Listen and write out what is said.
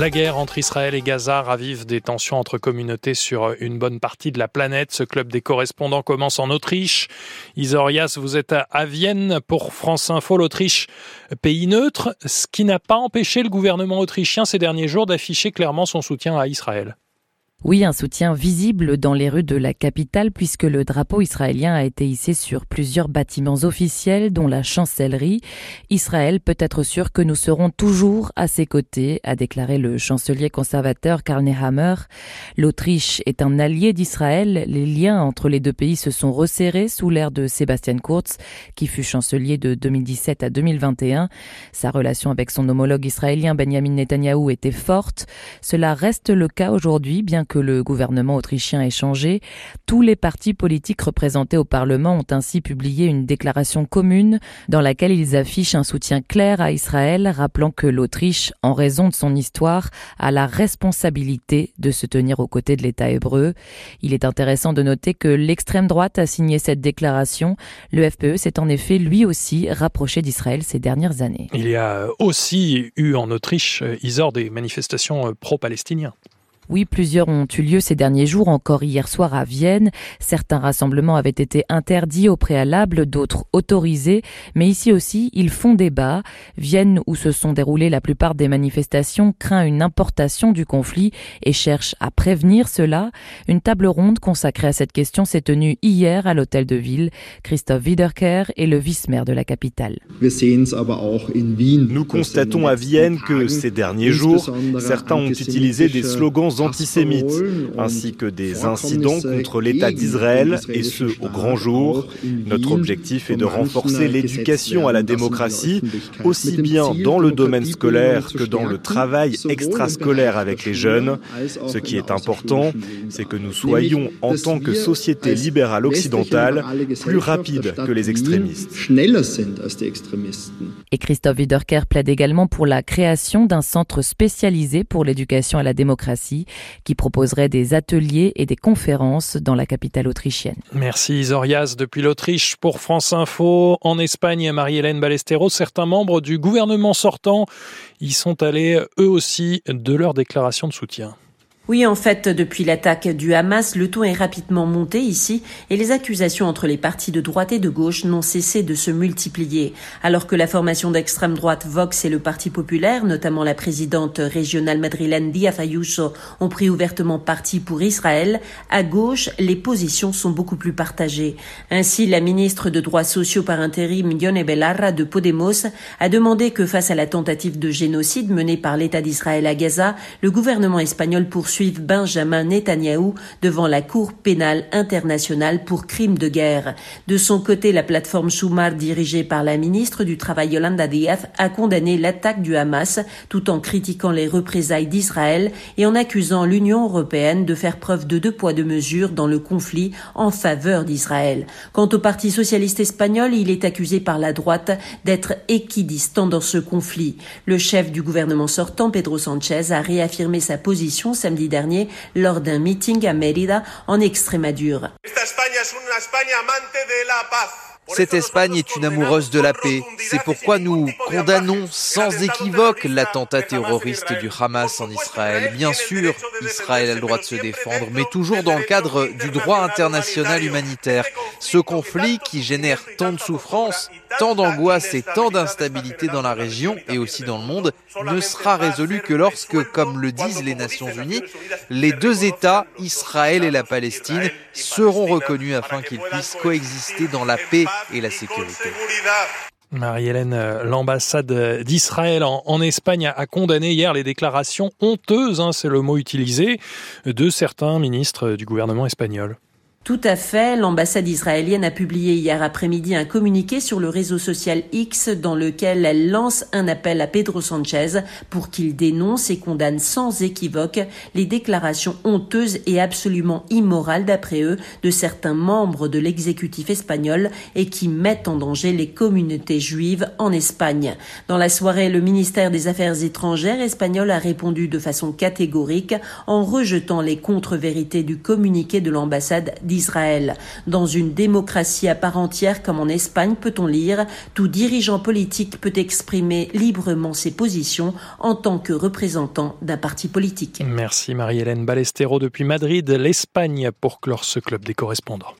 La guerre entre Israël et Gaza ravive des tensions entre communautés sur une bonne partie de la planète. Ce club des correspondants commence en Autriche. Isorias, vous êtes à Vienne pour France Info, l'Autriche, pays neutre, ce qui n'a pas empêché le gouvernement autrichien ces derniers jours d'afficher clairement son soutien à Israël. Oui, un soutien visible dans les rues de la capitale puisque le drapeau israélien a été hissé sur plusieurs bâtiments officiels dont la chancellerie. Israël peut être sûr que nous serons toujours à ses côtés, a déclaré le chancelier conservateur Karl Nehammer. L'Autriche est un allié d'Israël. Les liens entre les deux pays se sont resserrés sous l'ère de Sébastien Kurz, qui fut chancelier de 2017 à 2021. Sa relation avec son homologue israélien Benjamin Netanyahou était forte. Cela reste le cas aujourd'hui, bien que le gouvernement autrichien ait changé, tous les partis politiques représentés au Parlement ont ainsi publié une déclaration commune dans laquelle ils affichent un soutien clair à Israël, rappelant que l'Autriche, en raison de son histoire, a la responsabilité de se tenir aux côtés de l'État hébreu. Il est intéressant de noter que l'extrême droite a signé cette déclaration. Le FPE s'est en effet lui aussi rapproché d'Israël ces dernières années. Il y a aussi eu en Autriche, euh, Isor, des manifestations euh, pro-palestiniens. Oui, plusieurs ont eu lieu ces derniers jours, encore hier soir à Vienne. Certains rassemblements avaient été interdits au préalable, d'autres autorisés, mais ici aussi, ils font débat. Vienne, où se sont déroulées la plupart des manifestations, craint une importation du conflit et cherche à prévenir cela. Une table ronde consacrée à cette question s'est tenue hier à l'hôtel de ville. Christophe Wiederkehr est le vice-maire de la capitale. Nous constatons à Vienne que ces derniers jours, certains ont utilisé des slogans antisémites, ainsi que des incidents contre l'État d'Israël, et ce au grand jour. Notre objectif est de renforcer l'éducation à la démocratie, aussi bien dans le domaine scolaire que dans le travail extrascolaire avec les jeunes. Ce qui est important, c'est que nous soyons, en tant que société libérale occidentale, plus rapides que les extrémistes. Et Christophe Wiederkehr plaide également pour la création d'un centre spécialisé pour l'éducation à la démocratie qui proposerait des ateliers et des conférences dans la capitale autrichienne. Merci Isorias depuis l'Autriche pour France Info. En Espagne, Marie-Hélène Balestero, certains membres du gouvernement sortant y sont allés eux aussi de leur déclaration de soutien. Oui, en fait, depuis l'attaque du Hamas, le ton est rapidement monté ici et les accusations entre les partis de droite et de gauche n'ont cessé de se multiplier. Alors que la formation d'extrême droite Vox et le Parti populaire, notamment la présidente régionale madrilène Díaz ont pris ouvertement parti pour Israël, à gauche, les positions sont beaucoup plus partagées. Ainsi, la ministre de droits sociaux par intérim, Yone Belarra de Podemos, a demandé que face à la tentative de génocide menée par l'État d'Israël à Gaza, le gouvernement espagnol poursuive Benjamin Netanyahou devant la Cour pénale internationale pour crimes de guerre. De son côté, la plateforme Soumar dirigée par la ministre du Travail Yolanda Díaz a condamné l'attaque du Hamas tout en critiquant les représailles d'Israël et en accusant l'Union européenne de faire preuve de deux poids deux mesures dans le conflit en faveur d'Israël. Quant au Parti socialiste espagnol, il est accusé par la droite d'être équidistant dans ce conflit. Le chef du gouvernement sortant, Pedro Sanchez, a réaffirmé sa position samedi dernier lors d'un meeting à Mérida en Extrémadure. Cette Espagne est une amoureuse de la paix. C'est pourquoi nous condamnons sans équivoque l'attentat terroriste du Hamas en Israël. Bien sûr, Israël a le droit de se défendre, mais toujours dans le cadre du droit international humanitaire. Ce conflit qui génère tant de souffrances, tant d'angoisse et tant d'instabilité dans la région et aussi dans le monde ne sera résolu que lorsque, comme le disent les Nations Unies, les deux États, Israël et la Palestine, seront reconnus afin qu'ils puissent coexister dans la paix et la sécurité. Marie-Hélène, euh, l'ambassade d'Israël en, Espagne a condamné hier les déclarations honteuses, hein, c'est le mot utilisé, de certains ministres du gouvernement espagnol. Tout à fait. L'ambassade israélienne a publié hier après-midi un communiqué sur le réseau social X dans lequel elle lance un appel à Pedro Sanchez pour qu'il dénonce et condamne sans équivoque les déclarations honteuses et absolument immorales d'après eux de certains membres de l'exécutif espagnol et qui mettent en danger les communautés juives en Espagne. Dans la soirée, le ministère des Affaires étrangères espagnol a répondu de façon catégorique en rejetant les contre-vérités du communiqué de l'ambassade d'Israël. Dans une démocratie à part entière comme en Espagne, peut-on lire, tout dirigeant politique peut exprimer librement ses positions en tant que représentant d'un parti politique. Merci Marie-Hélène Balestero depuis Madrid, l'Espagne, pour clore ce club des correspondants.